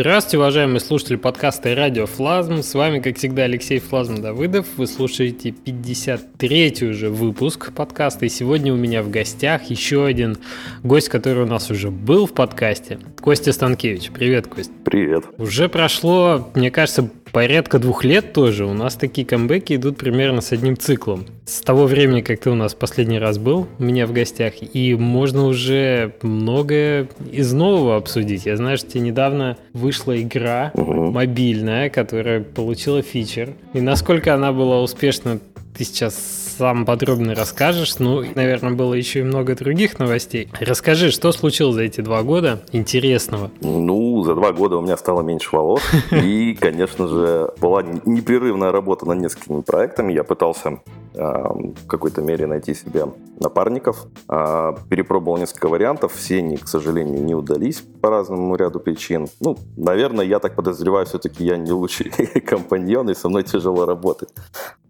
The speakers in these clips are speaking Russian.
Здравствуйте, уважаемые слушатели подкаста «Радио Флазм». С вами, как всегда, Алексей Флазм Давыдов. Вы слушаете 53-й уже выпуск подкаста. И сегодня у меня в гостях еще один гость, который у нас уже был в подкасте. Костя Станкевич. Привет, Кость. Привет. Уже прошло, мне кажется, порядка двух лет тоже. У нас такие камбэки идут примерно с одним циклом. С того времени, как ты у нас последний раз был у меня в гостях, и можно уже многое из нового обсудить. Я знаю, что тебе недавно вышла игра угу. мобильная, которая получила фичер. И насколько она была успешна, ты сейчас сам подробно расскажешь. Ну, наверное, было еще и много других новостей. Расскажи, что случилось за эти два года интересного? Ну, за два года у меня стало меньше волос. И, конечно же, была непрерывная работа над несколькими проектами. Я пытался а, в какой-то мере найти себе напарников. А, перепробовал несколько вариантов, все они, к сожалению, не удались по разному ряду причин. Ну, наверное, я так подозреваю, все-таки я не лучший компаньон, и со мной тяжело работать.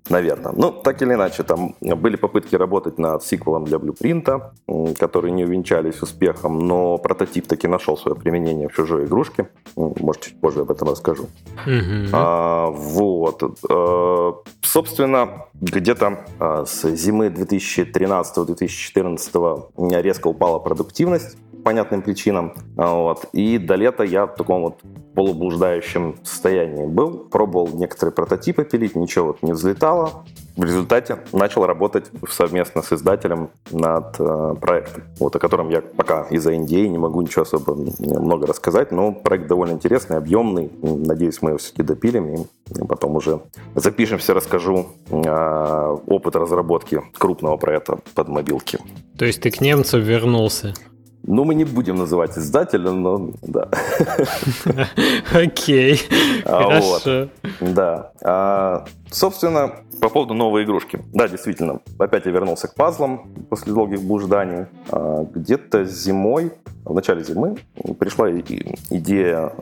Наверное. Ну, так или иначе, там были попытки работать над сиквелом для Блюпринта, которые не увенчались успехом, но прототип таки нашел свое применение в чужой игрушке. Может, чуть позже об этом расскажу. Mm-hmm. А, вот. А, собственно, где-то а, с зимы 2013-2014 у меня резко упала продуктивность понятным причинам. Вот. И до лета я в таком вот полублуждающем состоянии был. Пробовал некоторые прототипы пилить, ничего вот не взлетало. В результате начал работать совместно с издателем над э, проектом, вот, о котором я пока из-за Индии не могу ничего особо много рассказать, но проект довольно интересный, объемный. Надеюсь, мы его все-таки допилим и потом уже запишемся, расскажу э, опыт разработки крупного проекта под мобилки. То есть ты к немцам вернулся? Ну, мы не будем называть издателя, но да. Окей, а, хорошо. Да. А, собственно, по поводу новой игрушки. Да, действительно, опять я вернулся к пазлам после долгих блужданий. А, где-то зимой, в начале зимы, пришла идея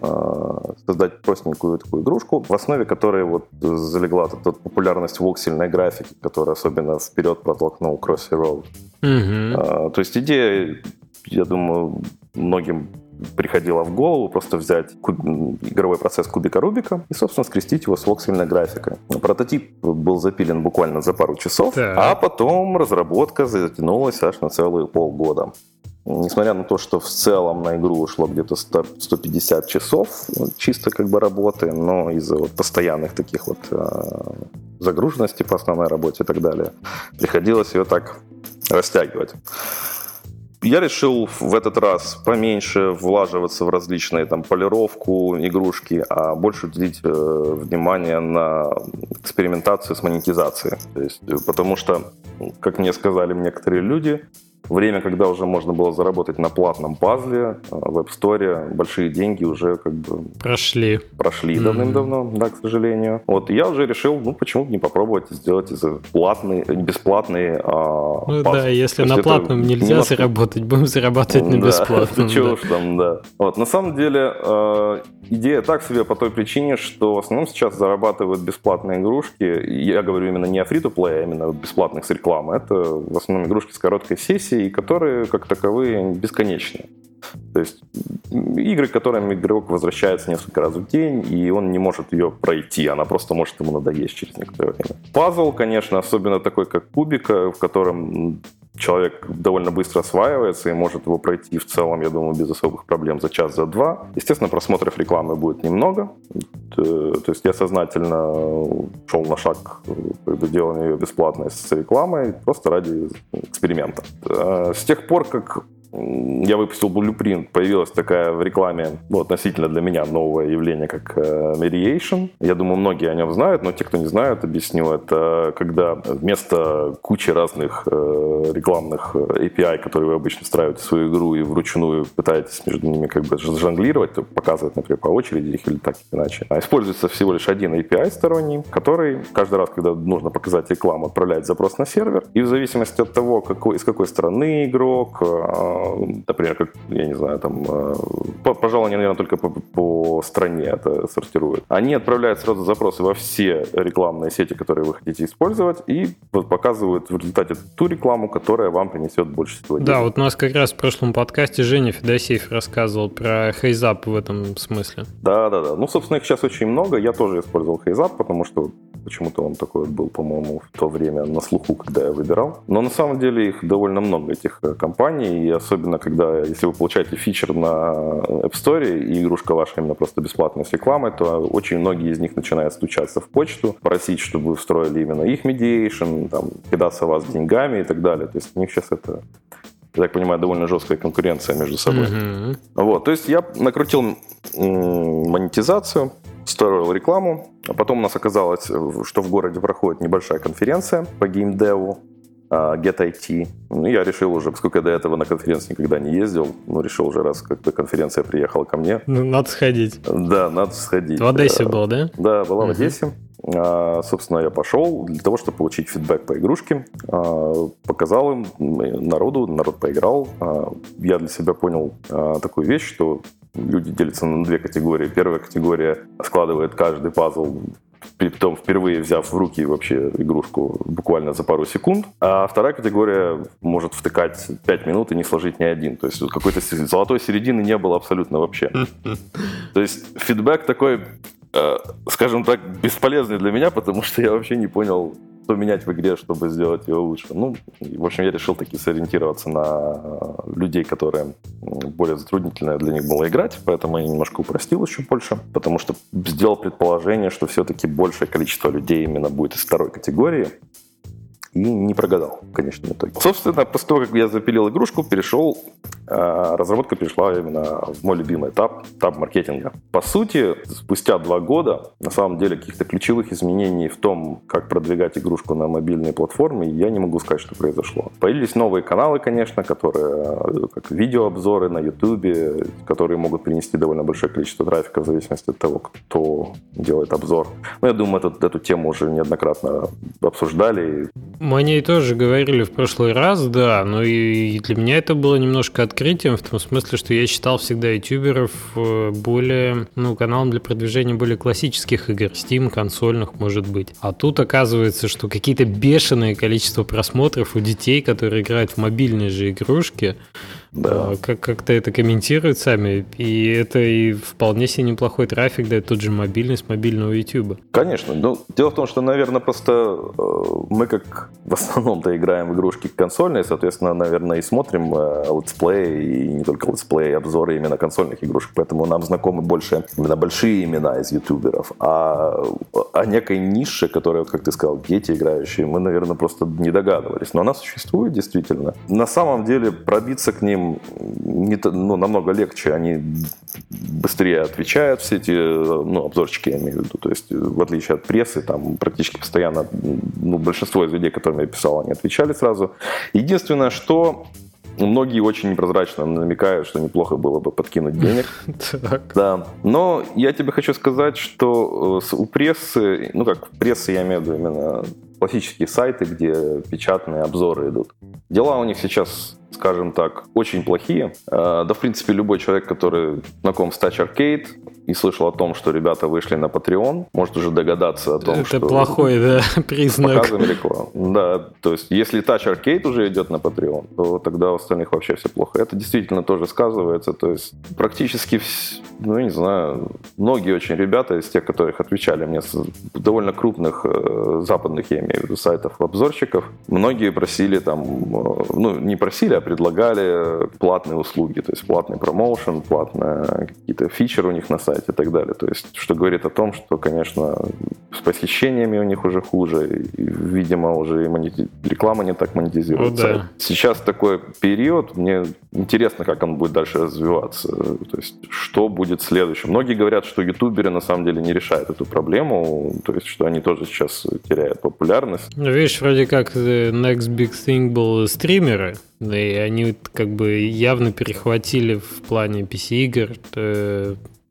создать простенькую такую игрушку, в основе которой вот залегла эта популярность воксельной графики, которая особенно вперед протолкнул Crossy Road. Угу. То есть идея я думаю, многим приходило в голову просто взять куб... игровой процесс кубика Рубика и, собственно, скрестить его с воксельной графикой. Прототип был запилен буквально за пару часов, так. а потом разработка затянулась аж на целые полгода. Несмотря на то, что в целом на игру ушло где-то 150 часов чисто как бы работы, но из-за вот постоянных таких вот э, загруженностей по основной работе и так далее, приходилось ее так растягивать. Я решил в этот раз поменьше влаживаться в различные там полировку, игрушки, а больше уделить э, внимание на экспериментацию с монетизацией. То есть, э, потому что, как мне сказали некоторые люди, время, когда уже можно было заработать на платном пазле э, в App Store, большие деньги уже как бы... Прошли. Прошли mm-hmm. давным-давно, да, к сожалению. Вот я уже решил, ну, почему бы не попробовать сделать из платный, бесплатный а, Ну пазл. да, если на платном нельзя немножко... заработать, будем зарабатывать на бесплатном. Чего уж там, да. Вот, на самом деле, э, идея так себе по той причине, что в основном сейчас зарабатывают бесплатные игрушки. Я говорю именно не о фри-то-плей, а именно бесплатных с рекламы. Это в основном игрушки с короткой сессией, и которые, как таковые, бесконечны. То есть игры, к которым игрок возвращается несколько раз в день, и он не может ее пройти, она просто может ему надоесть через некоторое время. Пазл, конечно, особенно такой, как кубика, в котором человек довольно быстро осваивается и может его пройти в целом, я думаю, без особых проблем за час, за два. Естественно, просмотров рекламы будет немного. То есть я сознательно шел на шаг как бы, делания ее бесплатной с рекламой просто ради эксперимента. Э, с тех пор, как я выпустил Blueprint, появилась такая в рекламе, ну, относительно для меня новое явление, как э, Mediation. Я думаю, многие о нем знают, но те, кто не знают, объясню. Это когда вместо кучи разных э, рекламных API, которые вы обычно встраиваете в свою игру и вручную пытаетесь между ними как бы жонглировать, показывать, например, по очереди их или так или иначе. А используется всего лишь один API сторонний, который каждый раз, когда нужно показать рекламу, отправляет запрос на сервер. И в зависимости от того, какой, из какой страны игрок, но, например, как, я не знаю, там, э, пожалуй, они, наверное, только по, по стране это сортируют. Они отправляют сразу запросы во все рекламные сети, которые вы хотите использовать, и показывают в результате ту рекламу, которая вам принесет больше всего. Да, вот у нас как раз в прошлом подкасте Женя Федосеев рассказывал про хейзап в этом смысле. Да, да, да. Ну, собственно, их сейчас очень много. Я тоже использовал хейзап, потому что почему-то он такой был, по-моему, в то время на слуху, когда я выбирал. Но на самом деле их довольно много, этих э, компаний, и особенно когда, если вы получаете фичер на App Store, и игрушка ваша именно просто бесплатная с рекламой, то очень многие из них начинают стучаться в почту, просить, чтобы вы встроили именно их медиейшн, там, кидаться вас деньгами и так далее. То есть у них сейчас это я так понимаю, довольно жесткая конкуренция между собой. Mm-hmm. Вот, то есть я накрутил монетизацию, строил рекламу, а потом у нас оказалось, что в городе проходит небольшая конференция по геймдеву, а, Get IT. Ну, я решил уже, поскольку я до этого на конференции никогда не ездил, ну, решил уже, раз как-то конференция приехала ко мне. Ну, надо сходить. Да, надо сходить. В Одессе э, был, да? Да, была uh-huh. в Одессе. А, собственно, я пошел для того, чтобы получить фидбэк по игрушке. А, показал им народу, народ поиграл. А, я для себя понял а, такую вещь, что люди делятся на две категории. Первая категория складывает каждый пазл потом впервые взяв в руки вообще игрушку буквально за пару секунд. А вторая категория может втыкать 5 минут и не сложить ни один. То есть какой-то золотой середины не было абсолютно вообще. То есть фидбэк такой, э, скажем так, бесполезный для меня, потому что я вообще не понял, что менять в игре, чтобы сделать ее лучше. Ну, в общем, я решил таки сориентироваться на э, людей, которые более затруднительно для них было играть, поэтому я немножко упростил еще больше, потому что сделал предположение, что все-таки большее количество людей именно будет из второй категории, и не прогадал в конечном итоге. Собственно, после того, как я запилил игрушку, перешел, э, разработка перешла именно в мой любимый этап, этап маркетинга. По сути, спустя два года, на самом деле, каких-то ключевых изменений в том, как продвигать игрушку на мобильные платформы, я не могу сказать, что произошло. Появились новые каналы, конечно, которые, э, как видеообзоры на YouTube, которые могут принести довольно большое количество трафика в зависимости от того, кто делает обзор. Но я думаю, эту, эту тему уже неоднократно обсуждали. Мы о ней тоже говорили в прошлый раз, да, но и для меня это было немножко открытием, в том смысле, что я считал всегда ютуберов э, более, ну, каналом для продвижения более классических игр, Steam, консольных, может быть. А тут оказывается, что какие-то бешеные количество просмотров у детей, которые играют в мобильные же игрушки, да. А, как- как-то это комментируют сами, и это и вполне себе неплохой трафик дает тот же мобильный с мобильного YouTube. Конечно. Ну, дело в том, что, наверное, просто э, мы как в основном-то играем в игрушки консольные, соответственно, наверное, и смотрим э, летсплей, и не только летсплей, обзоры именно консольных игрушек, поэтому нам знакомы больше именно большие имена из ютуберов. А о некой нише, которая, как ты сказал, дети играющие, мы, наверное, просто не догадывались. Но она существует действительно. На самом деле пробиться к ним не, ну, намного легче, они быстрее отвечают, все эти ну, обзорчики, я имею в виду. То есть, в отличие от прессы, там практически постоянно, ну, большинство из людей, которым я писал, они отвечали сразу. Единственное, что Многие очень непрозрачно намекают, что неплохо было бы подкинуть денег. Да. Но я тебе хочу сказать, что э, у прессы, ну как прессы, я имею в виду именно классические сайты, где печатные обзоры идут. Дела у них сейчас скажем так, очень плохие. Э, да, в принципе, любой человек, который знаком с Touch Arcade и слышал о том, что ребята вышли на Patreon, может уже догадаться о том, Это что... Это плохой, да, признак. Показываем рекламу. Да, то есть если Touch Arcade уже идет на Patreon, то тогда у остальных вообще все плохо. Это действительно тоже сказывается. То есть практически, ну, не знаю, многие очень ребята из тех, которых отвечали мне довольно крупных э, западных, я имею в виду, сайтов обзорщиков, многие просили там, э, ну, не просили, а предлагали платные услуги, то есть платный промоушен, платные какие-то фичеры у них на сайте и так далее. То есть, что говорит о том, что, конечно, с посещениями у них уже хуже, и, видимо, уже и монети... реклама не так монетизируется. Ну, да. Сейчас такой период, мне интересно, как он будет дальше развиваться, то есть, что будет следующим. Многие говорят, что ютуберы на самом деле не решают эту проблему, то есть, что они тоже сейчас теряют популярность. Ну, видишь, вроде как Next Big Thing был стримеры, и они как бы явно перехватили в плане PC-игр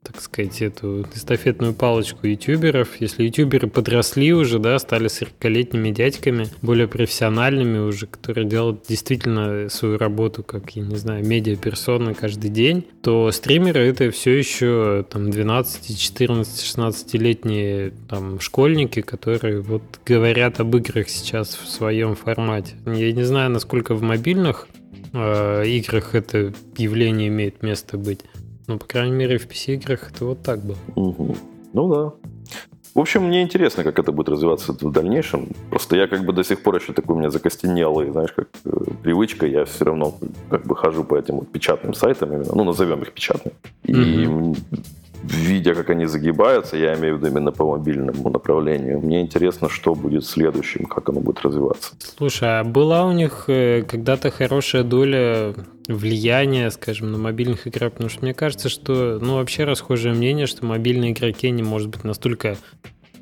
так сказать, эту эстафетную палочку ютуберов. Если ютуберы подросли уже, да, стали 40-летними дядьками, более профессиональными уже, которые делают действительно свою работу, как, я не знаю, медиаперсоны каждый день, то стримеры это все еще там 12, 14, 16-летние там школьники, которые вот говорят об играх сейчас в своем формате. Я не знаю, насколько в мобильных э, играх это явление имеет место быть. Ну, по крайней мере, в PC-играх это вот так было. Угу. Ну да. В общем, мне интересно, как это будет развиваться в дальнейшем. Просто я как бы до сих пор еще такой у меня закостенелый, знаешь, как э, привычка. Я все равно как бы хожу по этим вот печатным сайтам именно, ну, назовем их печатными. И mm видя, как они загибаются, я имею в виду именно по мобильному направлению, мне интересно, что будет следующим, как оно будет развиваться. Слушай, а была у них э, когда-то хорошая доля влияния, скажем, на мобильных играх? Потому что мне кажется, что, ну, вообще расхожее мнение, что мобильные игроки не может быть настолько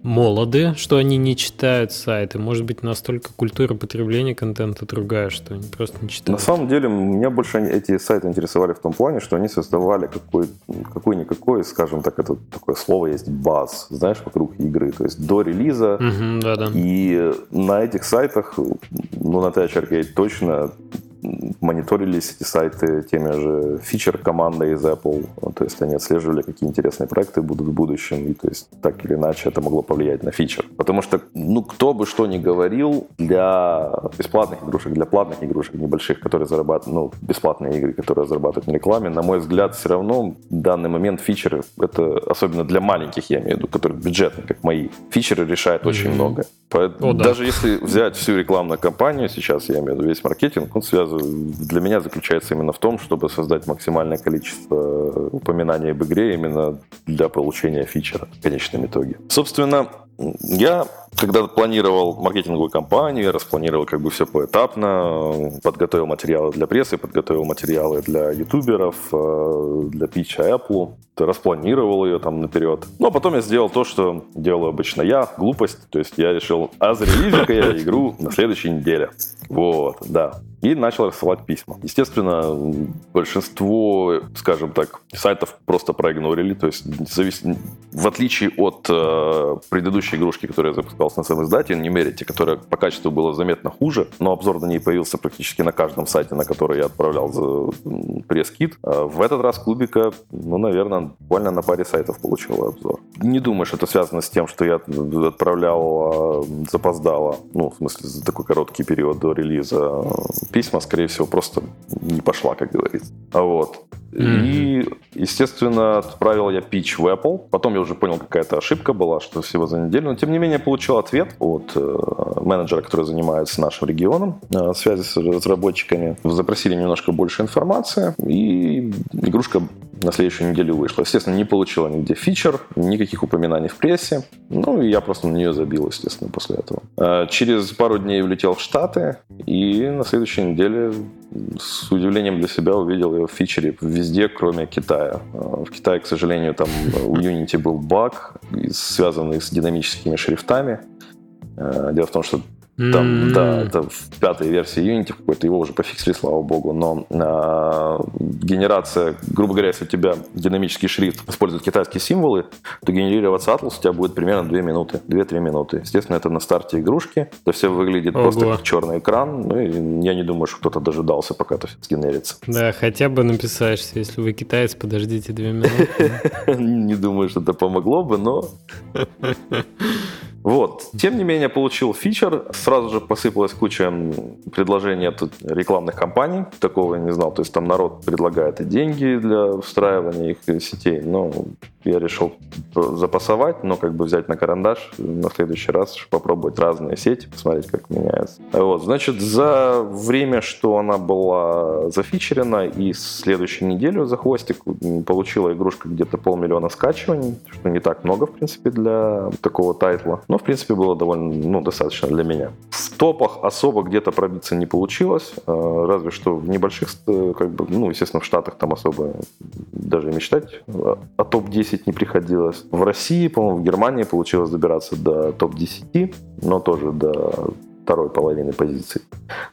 молоды, что они не читают сайты. Может быть, настолько культура потребления контента другая, что они просто не читают. На самом деле, меня больше эти сайты интересовали в том плане, что они создавали какой, какой-никакой, скажем так, это такое слово есть, баз, знаешь, вокруг игры. То есть до релиза. Угу, да-да. И на этих сайтах, ну, на T-Arcade точно мониторились эти сайты теми же фичер командой из Apple. То есть они отслеживали, какие интересные проекты будут в будущем. И то есть так или иначе это могло повлиять на фичер. Потому что, ну, кто бы что ни говорил, для бесплатных игрушек, для платных игрушек небольших, которые зарабатывают, ну, бесплатные игры, которые зарабатывают на рекламе, на мой взгляд, все равно в данный момент фичеры, это особенно для маленьких, я имею в виду, которые бюджетные, как мои, фичеры решают mm-hmm. очень много. Поэтому, О, да. Даже если взять всю рекламную кампанию сейчас, я имею в виду весь маркетинг, он связан для меня заключается именно в том, чтобы создать максимальное количество упоминаний об игре именно для получения фичера в конечном итоге. Собственно, я когда планировал маркетинговую кампанию, я распланировал как бы все поэтапно, подготовил материалы для прессы, подготовил материалы для ютуберов, э, для питча Apple, распланировал ее там наперед. Ну, а потом я сделал то, что делаю обычно я, глупость, то есть я решил, а зарелизю-ка я игру на следующей неделе. Вот, да и начал рассылать письма. Естественно, большинство, скажем так, сайтов просто проигнорили, то есть завис... в отличие от э, предыдущей игрушки, которая запускалась на самом издате, мерите, которая по качеству была заметно хуже, но обзор на ней появился практически на каждом сайте, на который я отправлял за пресс-кит. А в этот раз Кубика, ну, наверное, буквально на паре сайтов получила обзор. Не думаю, что это связано с тем, что я отправлял э, запоздало, ну, в смысле, за такой короткий период до релиза письма, скорее всего, просто не пошла, как говорится. Вот. Mm-hmm. И, естественно, отправил я пич в Apple. Потом я уже понял, какая-то ошибка была, что всего за неделю. Но, тем не менее, получил ответ от э, менеджера, который занимается нашим регионом, э, связи с разработчиками. Запросили немножко больше информации, и игрушка на следующую неделю вышла. Естественно, не получила нигде фичер, никаких упоминаний в прессе. Ну, и я просто на нее забил, естественно, после этого. Э, через пару дней улетел в Штаты, и на следующей неделе с удивлением для себя увидел ее в фичере везде, кроме Китая. Э, в Китае, к сожалению, там у Unity был баг, связанный с динамическими шрифтами. Э, дело в том, что там, mm-hmm. да, это в пятой версии Unity какой-то, его уже пофиксили, слава богу, но э, генерация, грубо говоря, если у тебя динамический шрифт использует китайские символы, то генерироваться Atlas у тебя будет примерно 2 минуты, 2-3 минуты. Естественно, это на старте игрушки, это все выглядит Ого. просто как черный экран, ну и я не думаю, что кто-то дожидался, пока это все сгенерится. Да, хотя бы написаешься, если вы китаец, подождите 2 минуты. Не думаю, что это помогло бы, но... Вот. Тем не менее, получил фичер. Сразу же посыпалась куча предложений от рекламных компаний. Такого я не знал. То есть там народ предлагает и деньги для встраивания их сетей. Но я решил запасовать, но как бы взять на карандаш на следующий раз, попробовать разные сети, посмотреть, как меняется. Вот, значит, за время, что она была зафичерена и следующую неделю за хвостик получила игрушка где-то полмиллиона скачиваний, что не так много, в принципе, для такого тайтла. Но, в принципе, было довольно, ну, достаточно для меня. Топах особо где-то пробиться не получилось, э, разве что в небольших, э, как бы, ну, естественно, в Штатах там особо даже мечтать о топ-10 10 не приходилось. В России, по-моему, в Германии получилось добираться до топ-10, но тоже до второй половины позиций.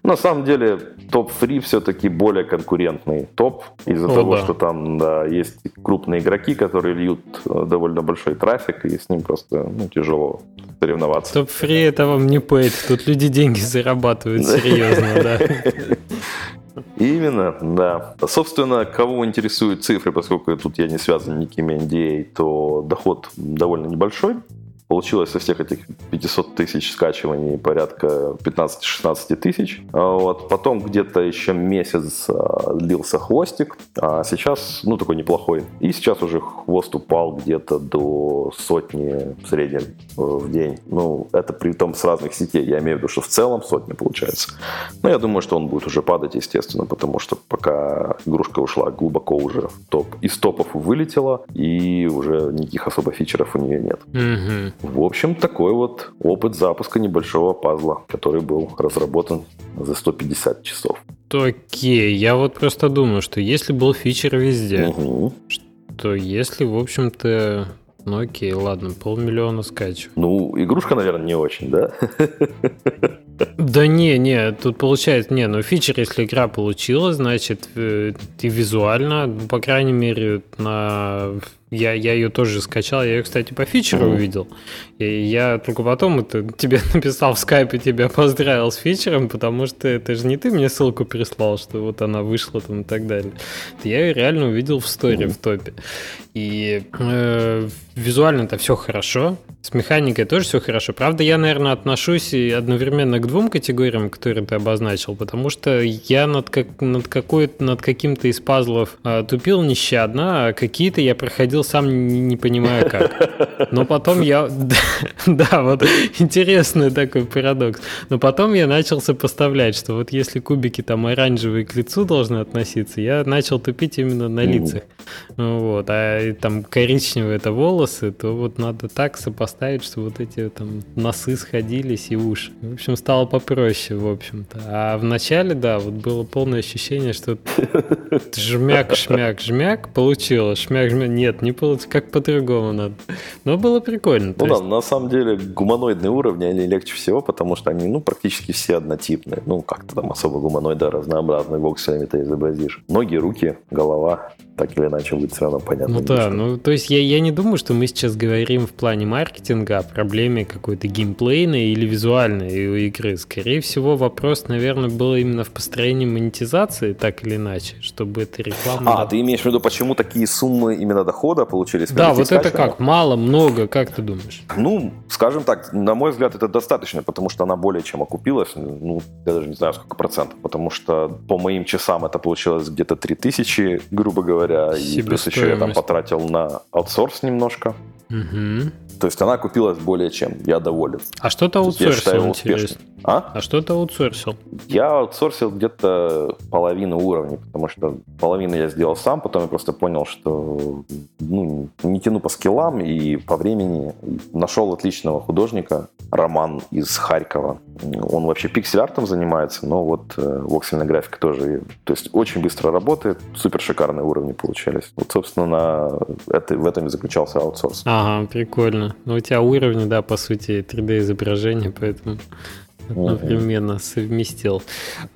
На самом деле топ-фри все-таки более конкурентный топ из-за О, того, да. что там да, есть крупные игроки, которые льют э, довольно большой трафик, и с ним просто ну, тяжело соревноваться. Топ-фри это вам не пейт, тут люди деньги зарабатывают серьезно, да. Именно, да. Собственно, кого интересуют цифры, поскольку тут я не связан никакими NDA, то доход довольно небольшой. Получилось со всех этих 500 тысяч скачиваний порядка 15-16 тысяч. А Вот. Потом где-то еще месяц а, длился хвостик, а сейчас, ну, такой неплохой. И сейчас уже хвост упал где-то до сотни в среднем э, в день. Ну, это при том с разных сетей. Я имею в виду, что в целом сотня получается. Но я думаю, что он будет уже падать, естественно, потому что пока игрушка ушла глубоко уже в топ, из топов вылетела, и уже никаких особо фичеров у нее нет. Мгм. В общем, такой вот опыт запуска небольшого пазла, который был разработан за 150 часов. Окей, я вот просто думаю, что если был фичер везде, Мгм. то если, в общем-то, ну окей, ладно, полмиллиона скачу. Ну, игрушка, наверное, не очень, да? Да не, не, тут получается, не, ну фичер, если игра получила, значит, э, и визуально, по крайней мере, на... Я, я ее тоже скачал, я ее, кстати, по фичеру увидел. И я только потом это тебе написал в скайпе, тебя поздравил с фичером, потому что это же не ты мне ссылку прислал, что вот она вышла там и так далее. Я ее реально увидел в сторе, в топе. И э, визуально это все хорошо, с механикой тоже все хорошо. Правда, я, наверное, отношусь и одновременно к двум категориям, которые ты обозначил, потому что я над, как, над, какой, над каким-то из пазлов э, тупил нещадно, а какие-то я проходил сам не, не понимая как. Но потом я... Да, вот интересный такой парадокс. Но потом я начал сопоставлять, что вот если кубики там оранжевые к лицу должны относиться, я начал тупить именно на лицах. Вот, а там коричневые это волосы, то вот надо так сопоставить, что вот эти там носы сходились и уши. В общем, стало попроще, в общем-то. А в начале, да, вот было полное ощущение, что жмяк, шмяк, жмяк получилось, шмяк, жмяк. Нет, не получилось, как по-другому надо. Но было прикольно. Ну да, есть- на самом деле гуманоидные уровни, они легче всего, потому что они, ну, практически все однотипные. Ну, как-то там особо гуманоида разнообразный вокселями ты изобразишь. Ноги, руки, голова, так или иначе будет все равно понятно. Ну да, ну то есть я, я не думаю, что мы сейчас говорим в плане маркетинга о проблеме какой-то геймплейной или визуальной у игры. Скорее всего, вопрос, наверное, был именно в построении монетизации, так или иначе, чтобы эта реклама... А, ты имеешь в виду, почему такие суммы именно дохода получились? Да, вот это как? Мало, много, как ты думаешь? Ну, скажем так, на мой взгляд, это достаточно, потому что она более чем окупилась. Ну, я даже не знаю, сколько процентов, потому что по моим часам это получилось где-то 3000, грубо говоря, и плюс еще я там потратил на аутсорс немножко. Мгм. То есть она окупилась более чем, я доволен. А что ты я считаю аутсорсил, успешным. интересно? А? А что ты аутсорсил? Я аутсорсил где-то половину уровней, потому что половину я сделал сам, потом я просто понял, что ну, не тяну по скиллам и по времени. Нашел отличного художника, Роман из Харькова. Он вообще пиксель-артом занимается, но вот э, воксельная графика тоже. То есть очень быстро работает, супер шикарные уровни получались. Вот, собственно, на это, в этом и заключался аутсорс. Ага, прикольно. Ну, у тебя уровни, да, по сути, 3D-изображение, поэтому одновременно совместил.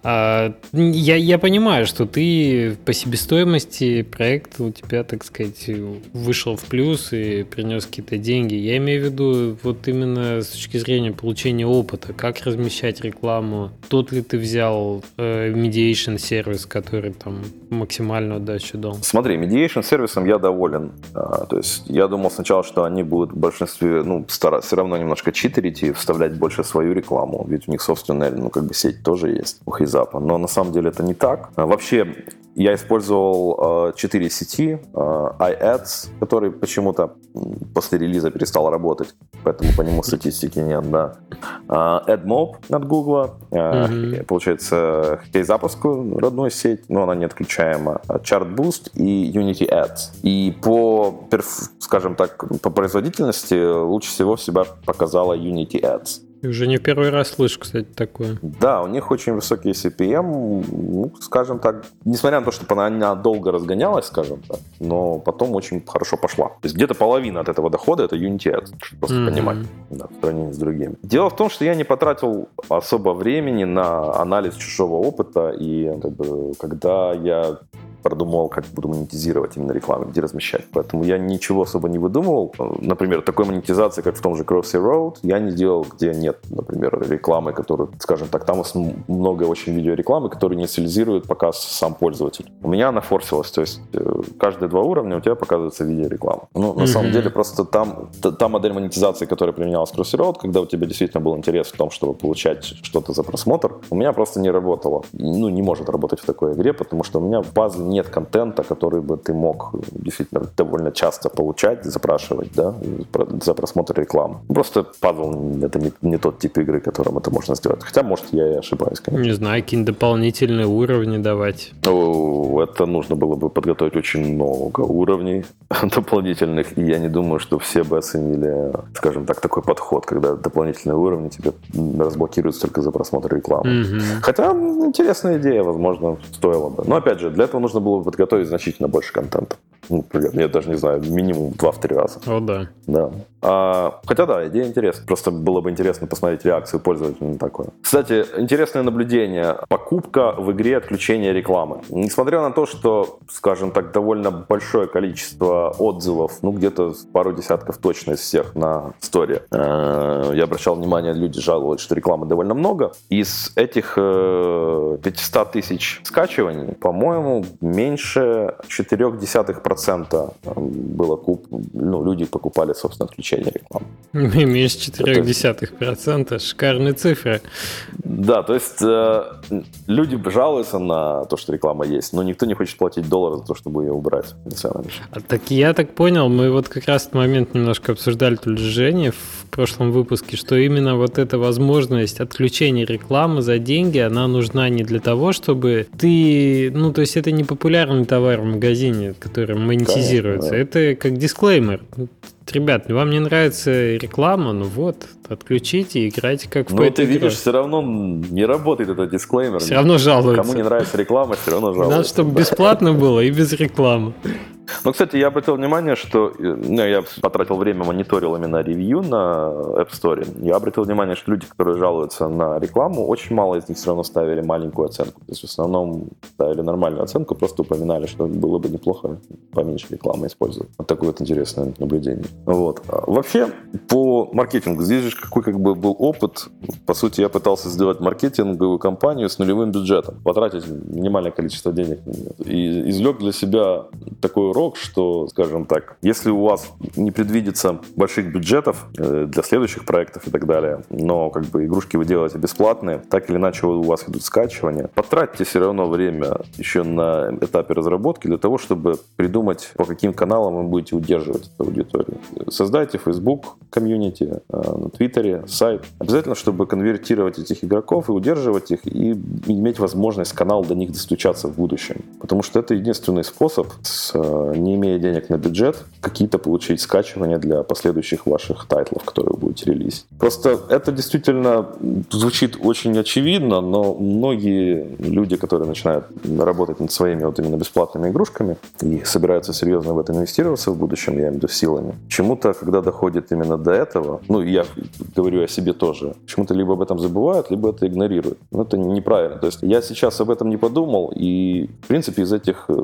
А, я, я понимаю, что ты по себестоимости проект у тебя, так сказать, вышел в плюс и принес какие-то деньги. Я имею в виду вот именно с точки зрения получения опыта, как размещать рекламу, тот ли ты взял э, mediation сервис, который там максимальную отдачу дал. Смотри, mediation сервисом я доволен. А, то есть я думал сначала, что они будут в большинстве, ну, стараться все равно немножко читерить и вставлять больше свою рекламу, ведь у них собственная, ну, как бы сеть тоже есть у Хейзапа. Но на самом деле это не так. А, вообще, я использовал э, 4 сети, э, iAds, который почему-то после релиза перестал работать, поэтому по нему статистики нет, да. А, AdMob от Google, э, Мгм. получается, запуску родную сеть, но она не отключаема. Chartboost и Unity Ads. И по, скажем так, по производительности лучше всего себя показала Unity Ads. Уже не первый раз слышу, кстати, такое. Да, у них очень высокие CPM, ну, скажем так, несмотря на то, что она долго разгонялась, скажем так, но потом очень хорошо пошла. То есть где-то половина от этого дохода это Unity Ads, чтобы просто mm-hmm. понимать, да, в сравнении с другими. Дело в том, что я не потратил особо времени на анализ чужого опыта, и как бы, когда я продумывал, как буду монетизировать именно рекламу, где размещать. Поэтому я ничего особо не выдумывал. Например, такой монетизации, как в том же Crossy Road, я не делал, где нет, например, рекламы, которую, скажем так, там много очень видеорекламы, которые инициализирует показ сам пользователь. У меня она форсилась, то есть э, каждые два уровня у тебя показывается видеореклама. Ну, на mm-hmm. самом деле, просто там та модель монетизации, которая применялась в Crossy Road, когда у тебя действительно был интерес в том, чтобы получать что-то за просмотр, у меня просто не работала. Ну, не может работать в такой игре, потому что у меня в базе нет контента, который бы ты мог действительно довольно часто получать, запрашивать, да, за просмотр рекламы. Просто пазл это не, не тот тип игры, которым это можно сделать. Хотя, может, я и ошибаюсь, конечно. Не знаю, какие-нибудь дополнительные уровни давать. Ну, это нужно было бы подготовить очень много уровней дополнительных, и я не думаю, что все бы оценили, скажем так, такой подход, когда дополнительные уровни тебе разблокируют только за просмотр рекламы. Mm-hmm. Хотя интересная идея, возможно, стоило бы. Но опять же, для этого нужно было подготовить значительно больше контента. Ну, я даже не знаю, минимум 2-3 раза. О, да. Да. А, хотя да, идея интересная. Просто было бы интересно посмотреть реакцию пользователя на такое. Кстати, интересное наблюдение. Покупка в игре отключения рекламы. Несмотря на то, что, скажем так, довольно большое количество отзывов, ну где-то пару десятков точно из всех на сторе, э, я обращал внимание, люди жаловались, что рекламы довольно много. Из этих 500 э, тысяч скачиваний, по-моему, меньше 0,4% было куп... ну, люди покупали, собственно, отключение рекламы. Меньше 0,4%, шикарные цифры. Да, то есть э, люди жалуются на то, что реклама есть, но никто не хочет платить доллар за то, чтобы ее убрать. А так я так понял, мы вот как раз этот момент немножко обсуждали тут же Жене в прошлом выпуске, что именно вот эта возможность отключения рекламы за деньги, она нужна не для того, чтобы ты, ну то есть это не популярный товар в магазине, который монетизируется, Конечно, да. это как дисклеймер ребят, вам не нравится реклама, ну вот, отключите и играйте как в Ну, ты видишь, все равно не работает этот дисклеймер. Все равно жалуются. Кому не нравится реклама, все равно жалуются. Надо, чтобы бесплатно было и без рекламы. Ну, кстати, я обратил внимание, что ну, я потратил время, мониторил именно ревью на App Store. Я обратил внимание, что люди, которые жалуются на рекламу, очень мало из них все равно ставили маленькую оценку. То есть в основном ставили нормальную оценку, просто упоминали, что было бы неплохо поменьше рекламы использовать. Вот такое вот интересное наблюдение. Вот. А вообще, по маркетингу, здесь же какой как бы был опыт. По сути, я пытался сделать маркетинговую кампанию с нулевым бюджетом, потратить минимальное количество денег. И извлек для себя такой урок, что, скажем так, если у вас не предвидится больших бюджетов э, для следующих проектов и так далее, но как бы игрушки вы делаете бесплатные, так или иначе у вас идут скачивания, потратьте все равно время еще на этапе разработки для того, чтобы придумать, по каким каналам вы будете удерживать эту аудиторию. Создайте Facebook комьюнити, э, на Твиттере, сайт. Обязательно, чтобы конвертировать этих игроков и удерживать их, и иметь возможность канал до них достучаться в будущем. Потому что это единственный способ с э, не имея денег на бюджет, какие-то получить скачивания для последующих ваших тайтлов, которые вы будете релизить. Просто это действительно звучит очень очевидно, но многие люди, которые начинают работать над своими вот именно бесплатными игрушками и собираются серьезно в это инвестироваться в будущем, я имею в виду силами, почему-то, когда доходит именно до этого, ну, я говорю о себе тоже, почему-то либо об этом забывают, либо это игнорируют. Но это неправильно. То есть я сейчас об этом не подумал, и, в принципе, из этих э,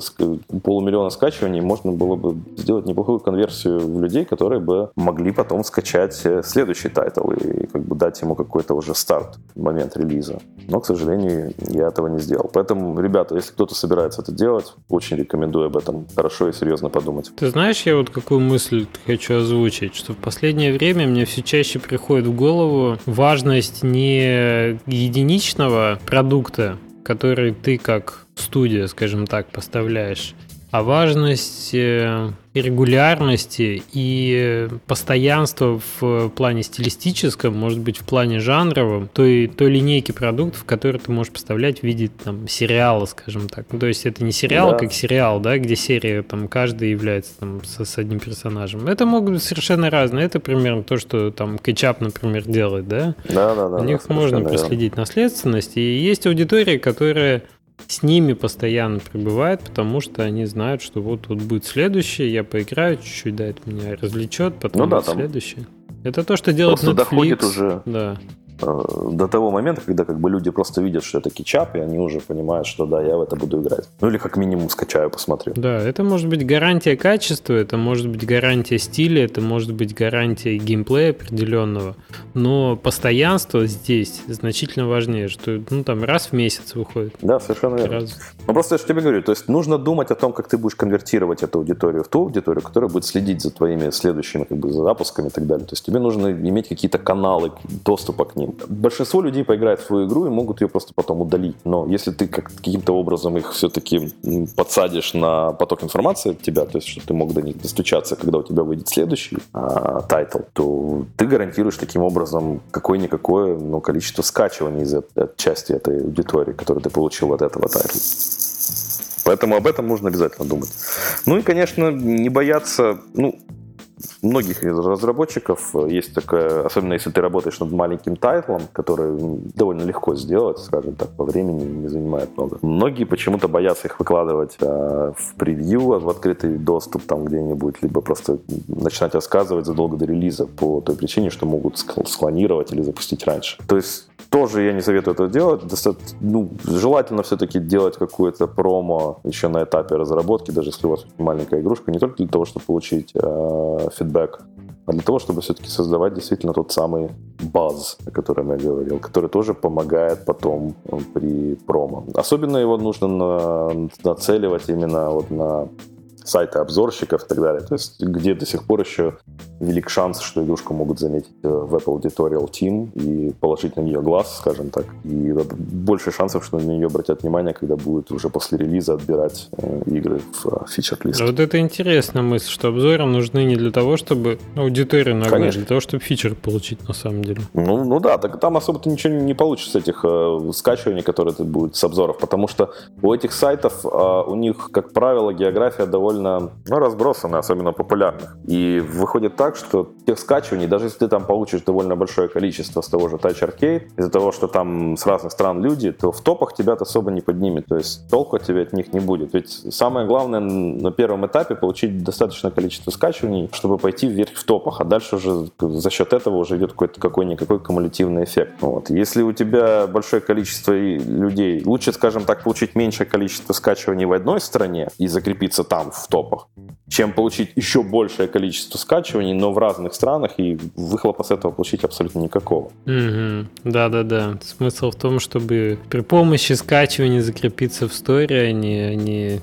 полумиллиона скачиваний можно было бы сделать неплохую конверсию в людей, которые бы могли потом скачать э, следующий title и как бы дать ему какой-то уже старт момент релиза. Но, к сожалению, я этого не сделал. Поэтому, ребята, если кто-то собирается это делать, очень рекомендую об этом хорошо и серьезно подумать. Ты знаешь, я вот какую мысль хочу озвучить, что в последнее время мне все чаще приходит в голову важность не единичного продукта, который ты как студия, скажем так, поставляешь, а важность э, регулярности, и постоянства в плане стилистическом, может быть, в плане жанровом, той, той линейки продуктов, которые ты можешь поставлять в виде там, сериала, скажем так. Ну, то есть это не сериал, да. как сериал, да, где серия там каждый является там, с, с одним персонажем. Это могут быть совершенно разные. Это примерно то, что там кетчап, например, делает, да? Да, да, да. У них можно проследить наследственность. И есть аудитория, которая с ними постоянно пребывает, потому что они знают, что вот тут будет следующее, я поиграю чуть-чуть, да, это меня развлечет, потом ну, да, там... следующее. Это то, что делает Просто Netflix. доходит уже да. Э, до того момента, когда как бы люди просто видят, что это кетчап, и они уже понимают, что да, я в это буду играть. Ну или как минимум скачаю, посмотрю. Да, это может быть гарантия качества, это может быть гарантия стиля, это может быть гарантия геймплея определенного, но постоянство здесь значительно важнее, что ну там раз в месяц выходит. Да, совершенно верно. Раз. Ну просто я же тебе говорю, то есть нужно думать о том, как ты будешь конвертировать эту аудиторию в ту аудиторию, которая будет следить за твоими следующими как бы запусками и так далее. То есть тебе нужно иметь какие-то каналы доступа к ним большинство людей поиграет в свою игру и могут ее просто потом удалить. Но если ты как, каким-то образом их все-таки подсадишь на поток информации от тебя, то есть, что ты мог до них достучаться, когда у тебя выйдет следующий а, title, то ты гарантируешь таким образом какое-никакое ну, количество скачиваний из от части этой аудитории, которую ты получил от этого тайтла. Поэтому об этом нужно обязательно думать. Ну и, конечно, не бояться, ну, многих из разработчиков есть такая, особенно если ты работаешь над маленьким тайтлом, который довольно легко сделать, скажем так, по времени не занимает много. Многие почему-то боятся их выкладывать э, в превью, в открытый доступ там где-нибудь, либо просто начинать рассказывать задолго до релиза по той причине, что могут склонировать или запустить раньше. То есть тоже я не советую это делать. Достаточно, ну, желательно все-таки делать какое-то промо еще на этапе разработки, даже если у вас маленькая игрушка, не только для того, чтобы получить э, фидбэк, а для того, чтобы все-таки создавать действительно тот самый баз, о котором я говорил, который тоже помогает потом э, при промо. Особенно его нужно на, нацеливать именно вот на сайты обзорщиков и так далее. То есть где до сих пор еще велик шанс, что игрушку могут заметить э, в Apple Editorial Team и положить на нее глаз, скажем так. И больше шансов, что на нее обратят внимание, когда будут уже после релиза отбирать э, игры в фичер-лист. А вот это интересная мысль, что обзоры нужны не для того, чтобы аудиторию нагнать, Конечно. для того, чтобы фичер получить на самом деле. Ну, ну да, так там особо ты ничего не получишь с этих э, скачиваний, которые ты будут с обзоров, потому что у этих сайтов, э, у них, как правило, география довольно ну, разбросана, особенно популярных. И выходит так, что тех скачиваний, даже если ты там получишь довольно большое количество с того же Touch Arcade, из-за того, что там с разных стран люди, то в топах тебя это особо не поднимет, то есть толку от тебя от них не будет. Ведь самое главное на первом этапе получить достаточное количество скачиваний, чтобы пойти вверх в топах, а дальше уже за счет этого уже идет какой-то какой-никакой кумулятивный эффект. Вот. Если у тебя большое количество людей, лучше, скажем так, получить меньшее количество скачиваний в одной стране и закрепиться там в топах, чем получить еще большее количество скачиваний, но в разных странах, и выхлопа с этого получить абсолютно никакого. Угу. Да-да-да. Смысл в том, чтобы при помощи скачивания закрепиться в сторе, а не, не...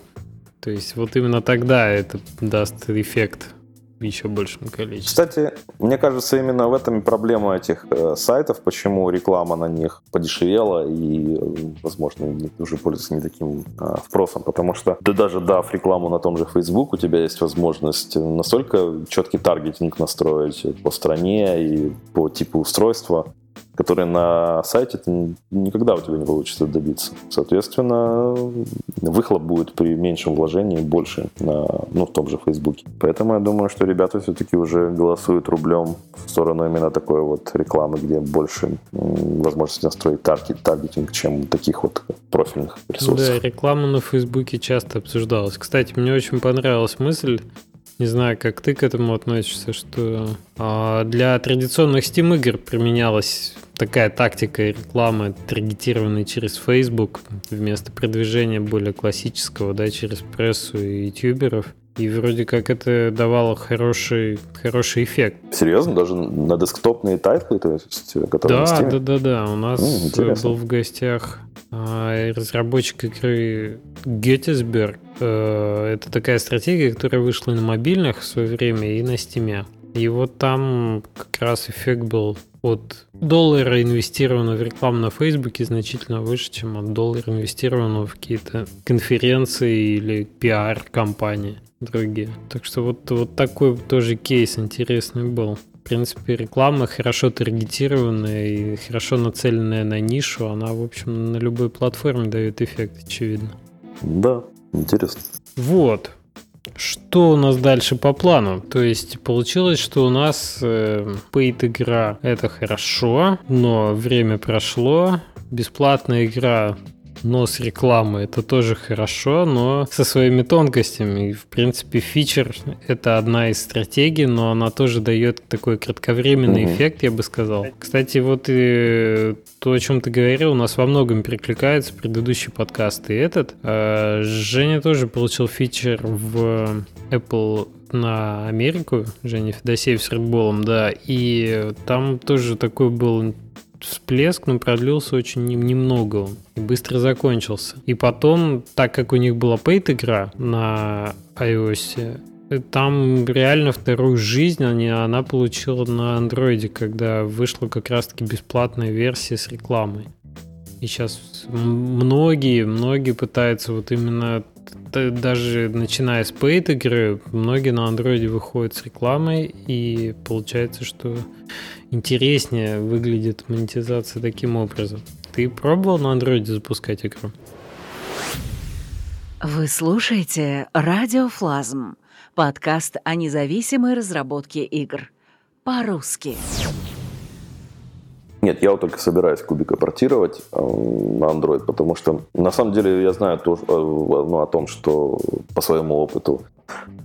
То есть вот именно тогда это даст эффект еще большем количестве. Кстати, мне кажется, именно в этом и проблема этих э, сайтов, почему реклама на них подешевела и, э, возможно, уже пользуется не таким э, впросом, потому что ты даже дав рекламу на том же Facebook, у тебя есть возможность настолько четкий таргетинг настроить по стране и по типу устройства, которые на сайте ты никогда у тебя не получится добиться. Соответственно, выхлоп будет при меньшем вложении больше на, ну, в том же Фейсбуке. Поэтому я думаю, что ребята все-таки уже голосуют рублем в сторону именно такой вот рекламы, где больше возможности настроить таргет, таргетинг, чем таких вот профильных ресурсов. Да, реклама на Фейсбуке часто обсуждалась. Кстати, мне очень понравилась мысль, не знаю, как ты к этому относишься, что э, для традиционных Steam игр применялась такая тактика рекламы, таргетированной через Facebook, вместо продвижения более классического, да, через прессу и ютуберов. И вроде как это давало хороший, хороший эффект. Серьезно? Даже на десктопные тайтлы, то есть, которые да, да, да, да. У нас mm, был в гостях а, разработчик игры Gettysburg. Э, это такая стратегия, которая вышла на мобильных в свое время и на стиме. И вот там как раз эффект был от доллара, инвестированного в рекламу на Фейсбуке, значительно выше, чем от доллара, инвестированного в какие-то конференции или пиар-компании. Другие. Так что вот, вот такой тоже кейс интересный был. В принципе, реклама хорошо таргетированная и хорошо нацеленная на нишу, она, в общем, на любой платформе дает эффект, очевидно. Да, интересно. Вот. Что у нас дальше по плану? То есть получилось, что у нас э, paid игра это хорошо, но время прошло, бесплатная игра но с рекламой это тоже хорошо, но со своими тонкостями. И, в принципе, фичер — это одна из стратегий, но она тоже дает такой кратковременный угу. эффект, я бы сказал. Кстати, вот и то, о чем ты говорил, у нас во многом перекликается предыдущий подкаст и этот. А Женя тоже получил фичер в Apple на Америку, Женя Федосеев с Редболом, да, и там тоже такой был всплеск, но продлился очень немного и быстро закончился. И потом, так как у них была paid игра на iOS, там реально вторую жизнь они, она получила на андроиде, когда вышла как раз-таки бесплатная версия с рекламой. И сейчас многие, многие пытаются вот именно даже начиная с paid игры, многие на андроиде выходят с рекламой, и получается, что интереснее выглядит монетизация таким образом. Ты пробовал на андроиде запускать игру? Вы слушаете «Радиофлазм» — подкаст о независимой разработке игр. По-русски. Нет, я вот только собираюсь кубика портировать э, на Android, потому что на самом деле я знаю тоже, э, ну, о том, что по своему опыту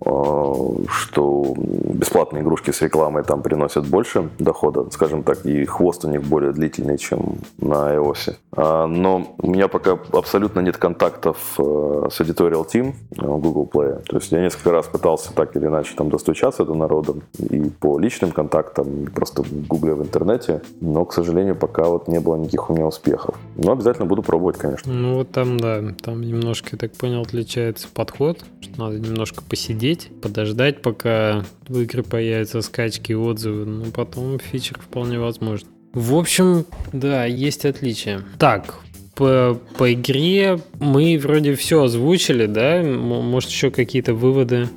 что бесплатные игрушки с рекламой там приносят больше дохода, скажем так, и хвост у них более длительный, чем на iOS. А, но у меня пока абсолютно нет контактов э, с Editorial Team в Google Play. То есть я несколько раз пытался так или иначе там достучаться до народа и по личным контактам, просто в Гугле в интернете, но, к сожалению, пока вот не было никаких у меня успехов. Но обязательно буду пробовать, конечно. Ну вот там, да, там немножко, я так понял, отличается подход, что надо немножко посидеть, подождать, пока в игре появятся скачки и отзывы, но потом фичер вполне возможно. В общем, да, есть отличия. Так, по, по игре мы вроде все озвучили, да? Может, еще какие-то выводы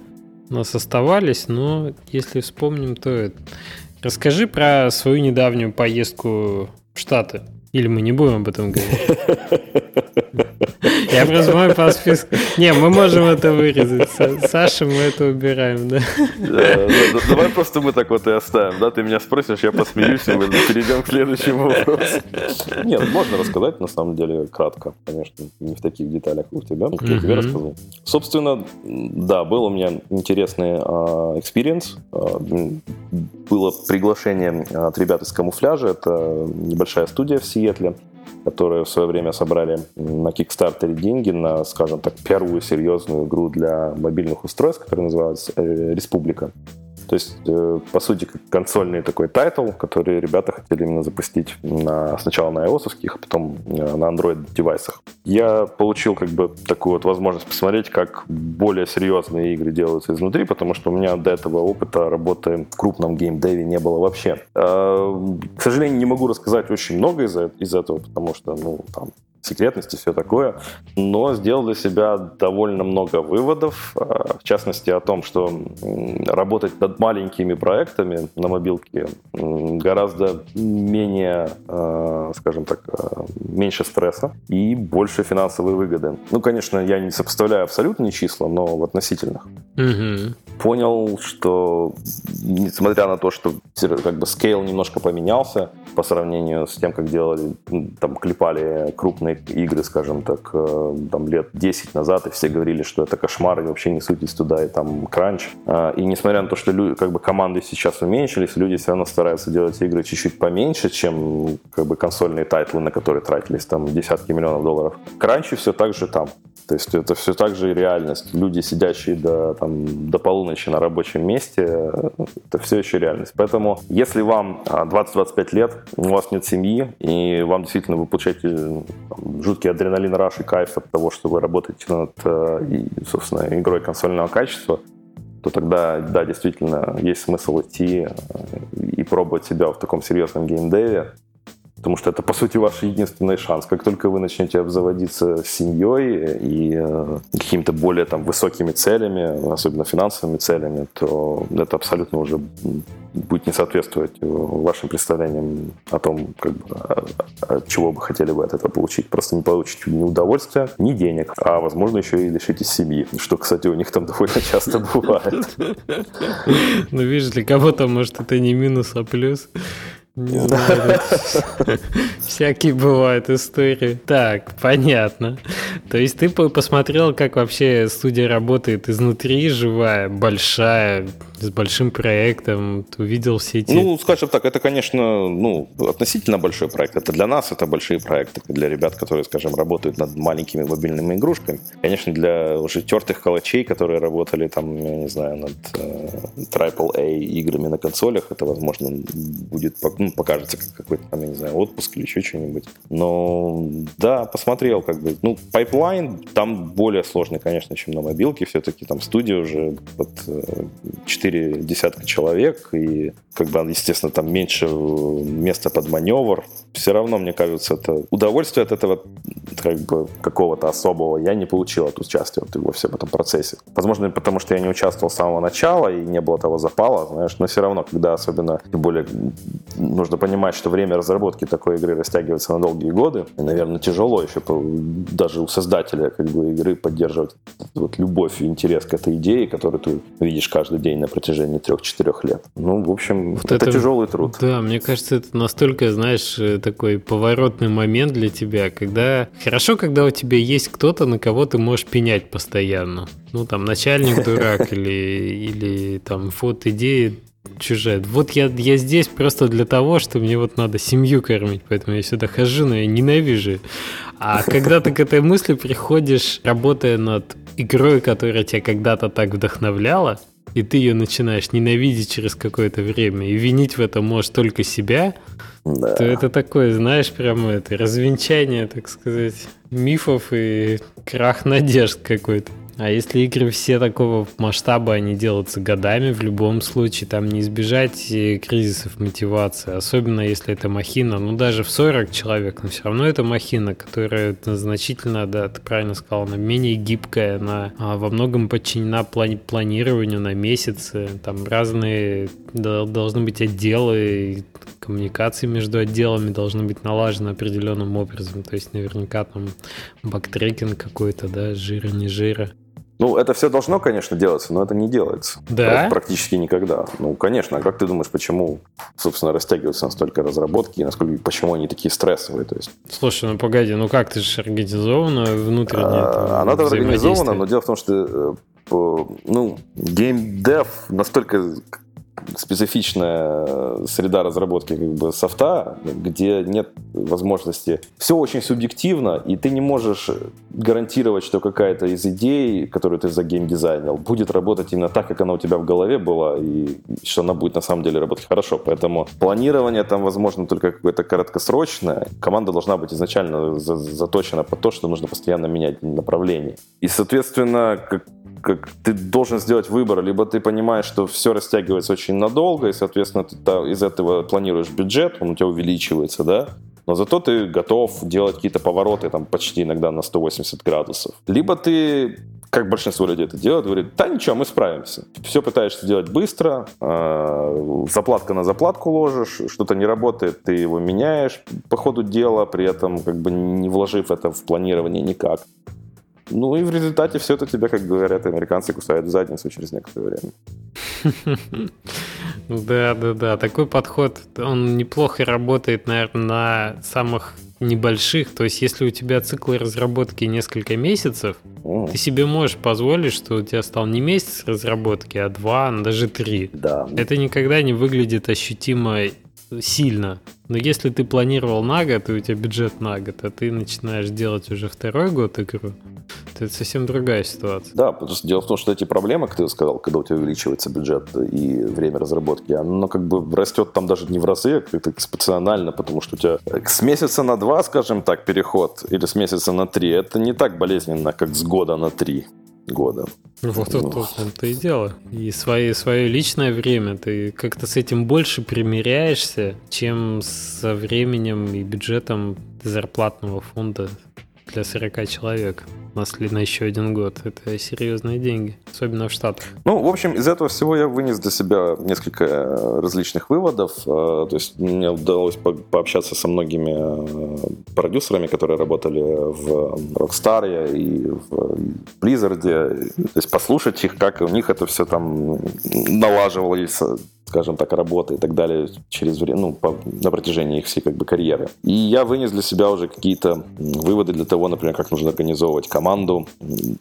у нас оставались, но если вспомним, то это... Расскажи про свою недавнюю поездку в Штаты. Или мы не будем об этом говорить? Я мой по списку. Не, мы можем это вырезать. Саша, мы это убираем, да? Давай просто мы так вот и оставим, да? Ты меня спросишь, я посмеюсь, и мы перейдем к следующему вопросу. Нет, можно рассказать, на самом деле, кратко, конечно, не в таких деталях у тебя, я тебе рассказал. Собственно, да, был у меня интересный experience. А, было приглашение от ребят из камуфляжа, это небольшая студия в Сиэтле которые в свое время собрали на Kickstarter деньги на, скажем так, первую серьезную игру для мобильных устройств, которая называлась э, «Республика». То есть, э, по сути, консольный такой title, который ребята хотели именно запустить на, сначала на iOS, а потом э, на Android девайсах. Я получил как бы такую вот возможность посмотреть, как более серьезные игры делаются изнутри, потому что у меня до этого опыта работы в крупном геймдеве не было вообще. Э, к сожалению, не могу рассказать очень много из, из этого, потому что, ну, там, секретности, все такое, но сделал для себя довольно много выводов, а, в частности о том, что работать над маленькими проектами на мобилке гораздо менее, а, скажем так, а, меньше стресса и больше финансовой выгоды. Ну, конечно, я не сопоставляю абсолютные числа, но в относительных. Угу. Понял, что несмотря на то, что как бы скейл немножко поменялся по сравнению с тем, как делали, там, клепали крупные игры, скажем так, э, там лет 10 назад, и все говорили, что это кошмар, и вообще не суйтесь туда, и там crunch. А, и несмотря на то, что люди, как бы команды сейчас уменьшились, люди все равно стараются делать игры чуть-чуть поменьше, чем как бы консольные title ы, на которые тратились там десятки миллионов долларов. Crunch и все так же там. То есть это все так же реальность. Люди, сидящие до, там, до полуночи на рабочем месте, это все еще реальность. Поэтому, если вам 20-25 а, лет, у вас нет семьи, и вам действительно вы получаете там, жуткий adrenaline rush и кайф от того, что вы работаете над, э, собственно, игрой консольного качества, то тогда, да, действительно, есть смысл идти э, и пробовать себя в таком серьезном геймдеве, потому что это, по сути, ваш единственный шанс. Как только вы начнете обзаводиться семьей и э, какими-то более там высокими целями, особенно финансовыми целями, то это абсолютно уже будет не соответствовать вашим представлениям о том, как бы, а, чего вы хотели бы от этого получить. Просто не получите ни удовольствия, ни денег, а, возможно, еще и лишитесь семьи, что, кстати, у них там довольно часто бывает. Ну, видишь, для кого-то, может, это не минус, а плюс. Не знаю, всякие бывают истории. Так, понятно. То есть ты посмотрел, как вообще студия работает изнутри, живая, большая, с большим проектом, ты увидел все эти... Ну, скажем так, это, конечно, ну, относительно большой проект. Это для нас это большие проекты, для ребят, которые, скажем, работают над маленькими мобильными игрушками. Конечно, для уже тертых калачей, которые работали там, я не знаю, над э, AAA играми на консолях, это, возможно, будет, ну, покажется как какой-то там, я не знаю, отпуск или еще что-нибудь. Но, да, посмотрел, как бы, ну, pipeline там более сложный, конечно, чем на мобилке. Все-таки там студия уже вот 4 четыре десятка человек, и как бы, естественно, там меньше места под маневр. Все равно, мне кажется, это удовольствие от этого как бы какого-то особого я не получил от участия вот, во всем этом процессе. Возможно, потому что я не участвовал с самого начала и не было того запала, знаешь, но все равно, когда особенно, тем более, нужно понимать, что время разработки такой игры растягивается на долгие годы, и, наверное, тяжело еще даже у создателя как бы игры поддерживать вот любовь и интерес к этой идее, которую ты видишь каждый день на протяжении трех-четырех лет. Ну, в общем, вот это, это тяжелый труд. Да, мне кажется, это настолько, знаешь, э, такой поворотный момент для тебя, когда хорошо, когда у тебя есть кто-то, на кого ты можешь пенять постоянно. Ну, там, начальник дурак или, или там, вот идеи чужая. Вот я, я здесь просто для того, что мне вот надо семью кормить, поэтому я сюда хожу, но я ненавижу. А когда ты к этой мысли приходишь, работая над игрой, которая тебя когда-то так вдохновляла, и ты ее начинаешь ненавидеть через какое-то время, и винить в этом можешь только себя, да. то это такое, знаешь, прямо это развенчание, так сказать, мифов и крах надежд какой-то. А если игры все такого масштаба, они делаются годами, в любом случае там не избежать э, кризисов мотивации, особенно если это махина, ну даже в 40 человек, но все равно это махина, которая значительно, да, ты правильно сказал, она менее гибкая, она а, во многом подчинена плани- планированию на месяцы, там разные да, должны быть отделы, коммуникации между отделами должны быть налажены определенным образом, то есть наверняка там бактрекинг какой-то, да, жира, не жира. Ну, это все должно, конечно, делаться, но это не делается. Да? Практически никогда. Ну, конечно. А как ты думаешь, почему, собственно, растягиваются настолько разработки, и насколько, почему они такие стрессовые? То есть... Слушай, ну погоди, ну как ты же организована внутренне? А, она там организована, но дело в том, что э, ну, геймдев настолько специфичная среда разработки как бы софта, где нет возможности. Все очень субъективно, и ты не можешь гарантировать, что какая-то из идей, которую ты за геймдизайнил, будет работать именно так, как она у тебя в голове была, и что она будет на самом деле работать хорошо. Поэтому планирование там, возможно, только какое-то краткосрочное. Команда должна быть изначально заточена под то, что нужно постоянно менять направление. И, соответственно, как как ты должен сделать выбор, либо ты понимаешь, что все растягивается очень надолго, и, соответственно, ты из этого планируешь бюджет, он у тебя увеличивается, да, но зато ты готов делать какие-то повороты там почти иногда на 180 градусов. Либо ты как большинство людей это делают, говорит, да ничего, мы справимся. Все пытаешься делать быстро, э, заплатка на заплатку ложишь, что-то не работает, ты его меняешь по ходу дела, при этом как бы не вложив это в планирование никак. Ну и в результате все это тебя, как говорят американцы, кусают в задницу через некоторое время. Да, да, да. Такой подход, он неплохо работает, наверное, на самых небольших. То есть, если у тебя циклы разработки несколько месяцев, mm. ты себе можешь позволить, что у тебя стал не месяц разработки, а два, даже три. Да. Это никогда не выглядит ощутимо сильно. Но если ты планировал на год, и у тебя бюджет на год, а ты начинаешь делать уже второй год игру, то это совсем другая ситуация. Да, потому что дело в том, что эти проблемы, как ты сказал, когда у тебя увеличивается бюджет и время разработки, оно как бы растет там даже не в разы, а как-то экспоненциально, потому что у тебя с месяца на два, скажем так, переход, или с месяца на три, это не так болезненно, как с года на три. Года. Вот это вот, то и дело. И свое, свое личное время ты как-то с этим больше примиряешься, чем со временем и бюджетом зарплатного фонда для 40 человек на, на еще один год. Это серьезные деньги, особенно в Штатах. Ну, в общем, из этого всего я вынес для себя несколько э, различных выводов. Э, то есть мне удалось по пообщаться со многими э, продюсерами, которые работали в Rockstar и в Blizzard. То есть послушать их, как у них это все там налаживалось скажем так, работы и так далее через время, ну, по, на протяжении их всей как бы карьеры. И я вынес для себя уже какие-то выводы для того, например, как нужно организовывать команду,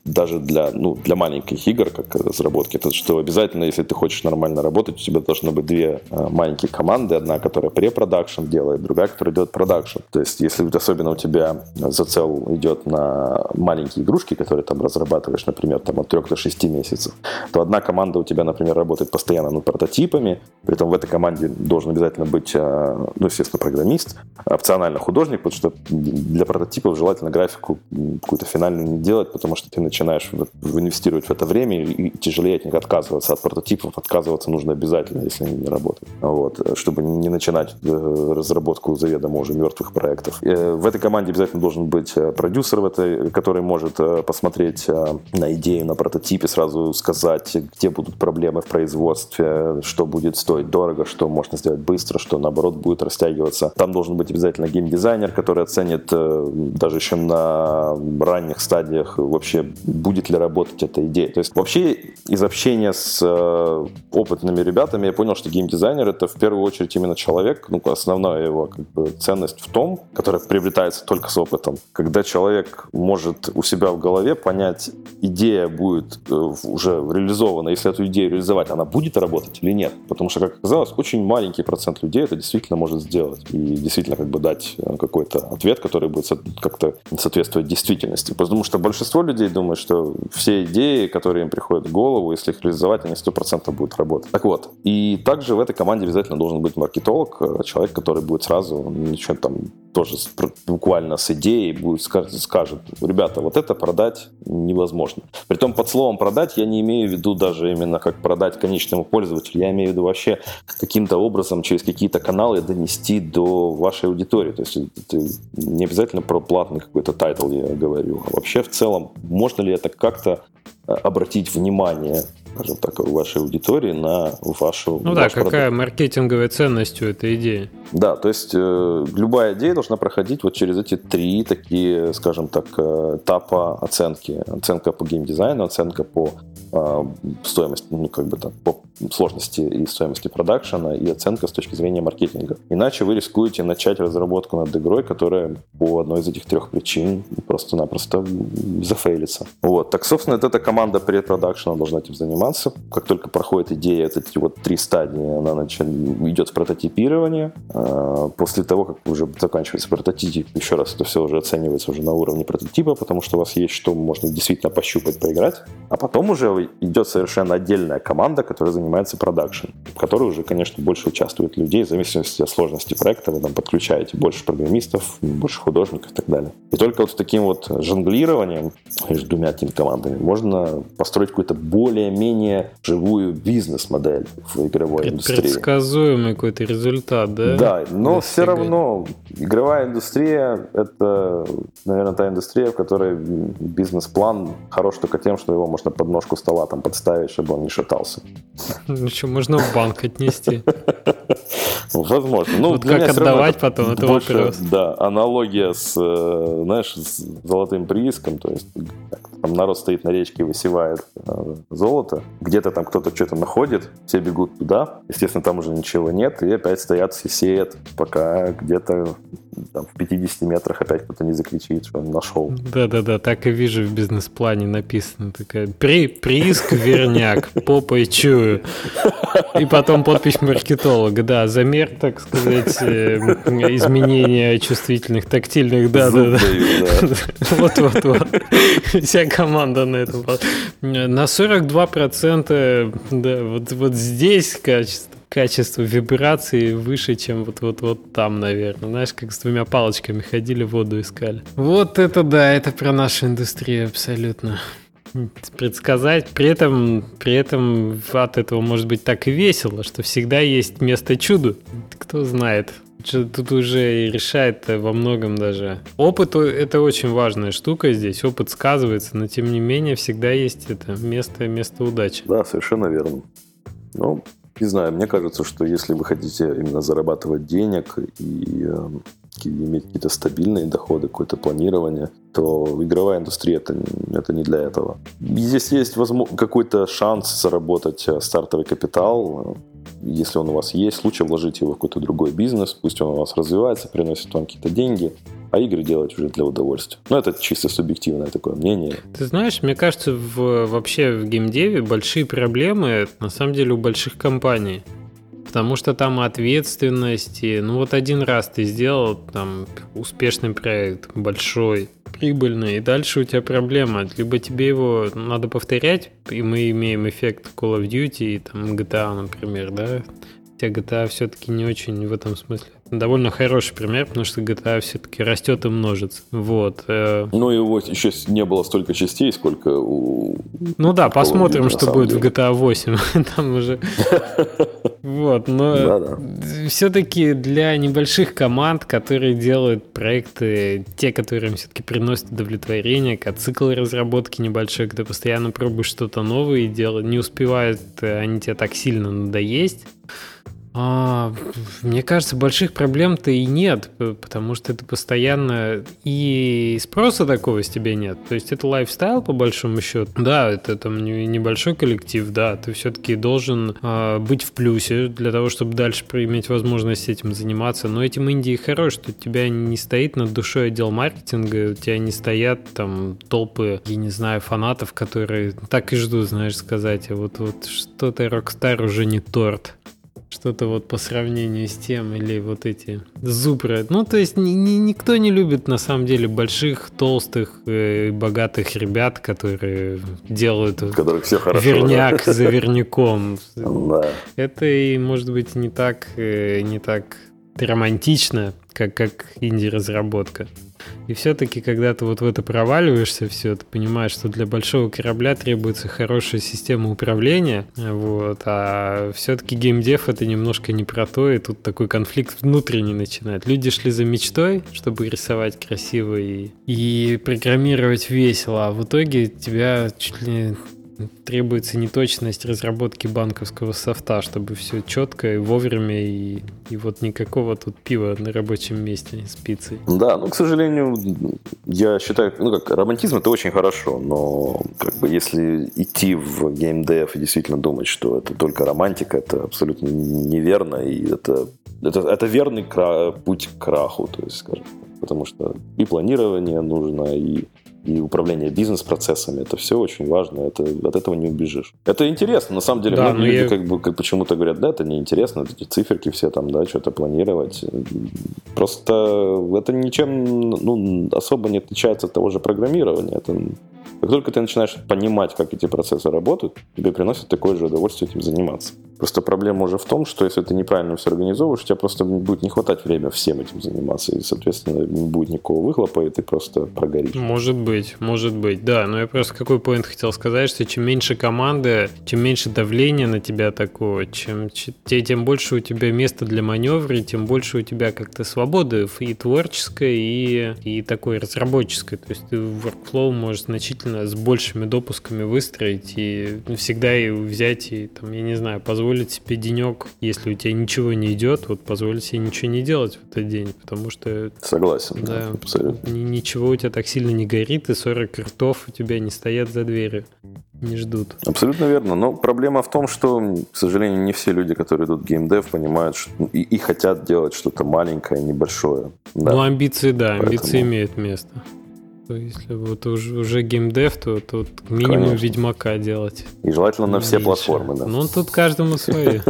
даже для, ну, для маленьких игр, как разработки. Это что обязательно, если ты хочешь нормально работать, у тебя должны быть две а, маленькие команды, одна, которая preproduction делает, другая, которая делает production. То есть, если особенно у тебя прицел идет на маленькие игрушки, которые там разрабатываешь, например, там от 3 до 6 месяцев, то одна команда у тебя, например, работает постоянно над прототипами, при этом в этой команде должен обязательно быть, э, ну, естественно, программист, опционально художник, потому что для прототипов желательно графику какую-то финальную не делать, потому что ты начинаешь инвестировать в это время, и тяжелее от них отказываться. От прототипов отказываться нужно обязательно, если они не работают. Вот, чтобы не начинать э, разработку заведомо уже мертвых проектов. Э, в этой команде обязательно должен быть продюсер, в этой, который может посмотреть на идею, на прототипе, сразу сказать, где будут проблемы в производстве, что будет будет стоить дорого, что можно сделать быстро, что наоборот будет растягиваться. Там должен быть обязательно геймдизайнер, который оценит э, даже еще на ранних стадиях вообще будет ли работать эта идея. То есть вообще из общения с э, опытными ребятами я понял, что геймдизайнер это в первую очередь именно человек, ну основная его как бы, ценность в том, которая приобретается только с опытом. Когда человек может у себя в голове понять, идея будет э, уже реализована, если эту идею реализовать, она будет работать или нет. Потому что, как оказалось, очень маленький процент людей это действительно может сделать. И действительно как бы дать э, какой-то ответ, который будет как-то соответствовать действительности. Потому что большинство людей думают, что все идеи, которые им приходят в голову, если их реализовать, они 100% будут работать. Так вот, и также в этой команде обязательно должен быть маркетолог, э, человек, который будет сразу ничего там тоже буквально с идеей будет скажет, скажет, ребята, вот это продать невозможно. Притом под словом продать я не имею в виду даже именно как продать конечному пользователю, я имею в виду вообще каким-то образом через какие-то каналы донести до вашей аудитории. То есть это не обязательно про платный какой-то title я говорю, а вообще в целом можно ли это как-то э, обратить внимание скажем так, у вашей аудитории на вашу Ну да, какая маркетинговая ценность у этой идеи? Да, то есть э, любая идея должна проходить вот через эти три такие, скажем так, э, этапа оценки. Оценка по геймдизайну, оценка по э, стоимости, ну как бы там, по сложности и стоимости продакшена и оценка с точки зрения маркетинга. Иначе вы рискуете начать разработку над игрой, которая по одной из этих трех причин просто-напросто зафейлится. Вот. Так, собственно, эта команда предпродакшена должна этим заниматься. Как только проходит идея, вот эти вот три стадии, она начинает, идет в прототипирование. А, после того, как уже заканчивается прототип, еще раз это все уже оценивается уже на уровне прототипа, потому что у вас есть что можно действительно пощупать, поиграть. А потом уже идет совершенно отдельная команда, которая занимается продакшн, в которой уже, конечно, больше участвует людей, в зависимости от сложности проекта, вы там подключаете больше программистов, больше художников и так далее. И только вот с таким вот жонглированием между двумя этими командами можно построить какую-то более-менее живую бизнес-модель в игровой индустрии. Предсказуемый какой-то результат, да? Да, но Достигать. все равно игровая индустрия — это, наверное, та индустрия, в которой бизнес-план хорош только тем, что его можно под ножку стола там подставить, чтобы он не шатался. Ну что, можно в банк отнести. Возможно. Ну, вот как отдавать потом, это больше, вопрос. Да, аналогия с, э, знаешь, с золотым прииском, то есть там народ стоит на речке и высевает э, золото, где-то там кто-то что-то находит, все бегут туда, естественно, там уже ничего нет, и опять стоят все сеют, пока где-то там, в 50 метрах опять кто-то не закричит, что он нашел. Да-да-да, так и вижу в бизнес-плане написано. Такая, При, прииск верняк, попой чую. И потом подпись маркетолога, да, замер, так сказать, э, изменения чувствительных, тактильных, да-да-да. Вот-вот-вот. Вся команда на этом. На 42% да, вот, вот здесь качество качество вибрации выше, чем вот вот вот там, наверное. Знаешь, как с двумя палочками ходили, воду искали. Вот это да, это про нашу индустрию абсолютно. предсказать. При этом, при этом от этого может быть так и весело, что всегда есть место чуду. Кто знает. Тут уже и решает во многом даже. Опыт – это очень важная штука здесь. Опыт сказывается, но тем не менее всегда есть это место, место удачи. Да, совершенно верно. Ну, не знаю, мне кажется, что если вы хотите именно зарабатывать денег и э, иметь какие-то стабильные доходы, какое-то планирование, то игровая индустрия это, это не для этого. Здесь есть какой-то шанс заработать э, стартовый капитал, если он у вас есть, лучше вложить его в какой-то другой бизнес, пусть он у вас развивается, приносит вам какие-то деньги, а игры делать уже для удовольствия. Но это чисто субъективное такое мнение. Ты знаешь, мне кажется, в, вообще в геймдеве большие проблемы на самом деле у больших компаний. Потому что там ответственности. Ну вот один раз ты сделал там успешный проект, большой, прибыльный, и дальше у тебя проблема. Либо тебе его надо повторять, и мы имеем эффект Call of Duty и там GTA, например, да? Хотя GTA все-таки не очень в этом смысле довольно хороший пример, потому что GTA все-таки растет и множится. Вот. Э. Ну, его еще не было столько частей, сколько у... Ну да, посмотрим, что будет деле. в GTA 8. Там уже... Вот, но все-таки для небольших команд, которые делают проекты, те, которые им все-таки приносят удовлетворение, как цикл разработки небольшой, когда постоянно пробуешь что-то новое и делать, не успевают э, они тебе так сильно надоесть, а, мне кажется, больших проблем-то и нет, потому что это постоянно и спроса такого с тебя нет. То есть это лайфстайл по большому счету. Да, это там небольшой коллектив, да, ты все-таки должен а, быть в плюсе для того, чтобы дальше иметь возможность этим заниматься. Но этим Индии хорош, что у тебя не стоит над душой отдел маркетинга, у тебя не стоят там толпы, я не знаю, фанатов, которые так и ждут, знаешь, сказать, а вот, вот что-то Rockstar уже не торт что-то вот по сравнению с тем, или вот эти зубры. Ну, то есть ни, ни, никто не любит на самом деле больших, толстых, э, богатых ребят, которые делают Которых все хорошо, верняк да? за верняком. Да. Это и может быть не так, э, не так романтично, как, как инди-разработка. И все-таки, когда ты вот в это проваливаешься, все, ты понимаешь, что для большого корабля требуется хорошая система управления, вот, а все-таки геймдев это немножко не про то, и тут такой конфликт внутренний начинает. Люди шли за мечтой, чтобы рисовать красиво и, и программировать весело, а в итоге тебя чуть ли требуется неточность разработки банковского софта, чтобы все четко и вовремя, и, и вот никакого тут пива на рабочем месте с пиццей. Да, ну, к сожалению, я считаю, ну как, романтизм это очень хорошо, но как бы если идти в геймдев и действительно думать, что это только романтика, это абсолютно неверно, и это, это, это верный кра- путь к краху, то есть, скажем, потому что и планирование нужно, и и управление бизнес-процессами. Это все очень важно, это, от этого не убежишь. Это интересно, на самом деле. Да, многие люди я... как бы как почему-то говорят, да, это неинтересно, эти циферки все там, да, что-то планировать. Просто это ничем ну, особо не отличается от того же программирования. Это как только ты начинаешь понимать, как эти процессы работают, тебе приносит такое же удовольствие этим заниматься. Просто проблема уже в том, что если ты неправильно все организовываешь, у тебя просто будет не хватать времени всем этим заниматься, и, соответственно, не будет никакого выхлопа, и ты просто прогоришь. Может быть, может быть, да. Но я просто какой поинт хотел сказать, что чем меньше команды, чем меньше давления на тебя такого, чем, тем больше у тебя места для маневра, и тем больше у тебя как-то свободы и творческой, и, и такой разработческой. То есть ты workflow можешь значительно с большими допусками выстроить и всегда и взять и, там, я не знаю, позволить позволить себе денек, если у тебя ничего не идет, вот позволить себе ничего не делать в этот день, потому что... Согласен, да, абсолютно. Ничего у тебя так сильно не горит, и 40 ртов у тебя не стоят за дверью не ждут. Абсолютно верно. Но проблема в том, что, к сожалению, не все люди, которые идут в геймдев, понимают что, и, и хотят делать что-то маленькое, небольшое. Да. Ну, амбиции, да, Поэтому... амбиции имеют место. Если вот уже, уже геймдев, то тут минимум Конечно. Ведьмака делать. И желательно на все платформы, да. Ну, тут каждому свое.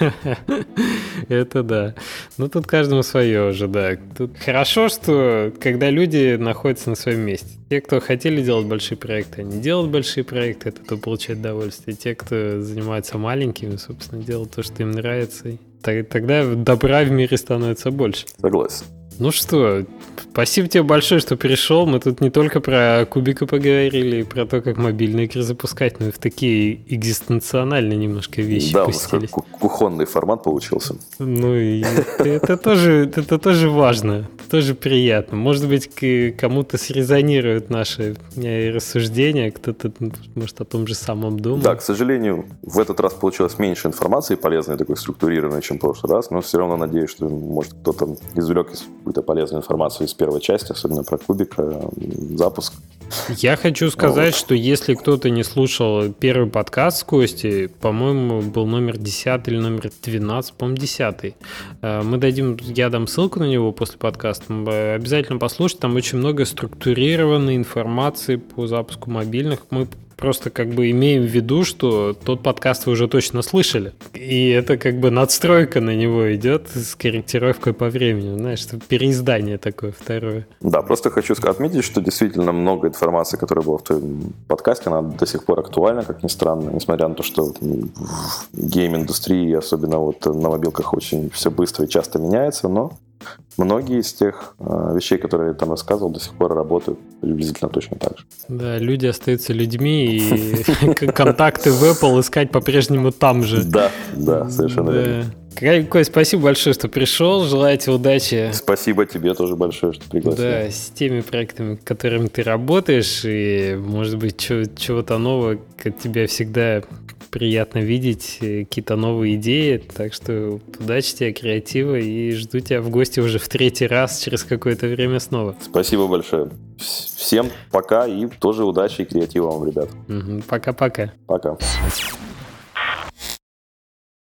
Это да. Ну, тут каждому свое уже, да. Тут хорошо, что когда люди находятся на своем месте. Те, кто хотели делать большие проекты, они делают большие проекты, это то получает удовольствие. Те, кто занимается маленькими, собственно, делают то, что им нравится. Тогда добра в мире становится больше. Согласен. Ну что, спасибо тебе большое, что пришел. Мы тут не только про кубика поговорили, и про то, как мобильные игры запускать, но и в такие экзистенциональные немножко вещи Да, нас как кухонный формат получился. Ну и это тоже, это тоже важно, тоже приятно. Может быть, кому-то срезонируют наши э, рассуждения, кто-то может о том же самом думает. Да, к сожалению, в этот раз получилось меньше информации полезной, такой структурированной, чем в прошлый раз, но все равно надеюсь, что может кто-то извлек какую-то полезную информацию из первой части, особенно про кубик, э, запуск. Я хочу сказать, вот. что если кто-то не слушал первый подкаст с Костей, по-моему, был номер 10 или номер 12, по-моему, 10. Э, мы дадим, я дам ссылку на него после подкаста. Обязательно послушайте, там очень много структурированной информации по запуску мобильных. Мы просто как бы имеем в виду, что тот подкаст вы уже точно слышали. И это как бы надстройка на него идет с корректировкой по времени. Знаешь, переиздание такое второе. Да, просто хочу отметить, что действительно много информации, которая была в твоем подкасте, она до сих пор актуальна, как ни странно, несмотря на то, что в гейм-индустрии, особенно вот на мобилках, очень все быстро и часто меняется, но многие из тех э, вещей, которые я там рассказывал, до сих пор работают приблизительно точно так же. Да, люди остаются людьми, и контакты в Apple искать по-прежнему там же. Да, да, совершенно верно. Кой, спасибо большое, что пришел. Желаю тебе удачи. Спасибо тебе тоже большое, что пригласил. Да, с теми проектами, которыми ты работаешь, и, может быть, чего-то нового, как тебя всегда приятно видеть э, какие-то новые идеи. Так что удачи тебе, креатива, и жду тебя в гости уже в третий раз через какое-то время снова. Спасибо большое. Всем пока и тоже удачи и креатива вам, ребят. Пока-пока. Пока. -пока. пока.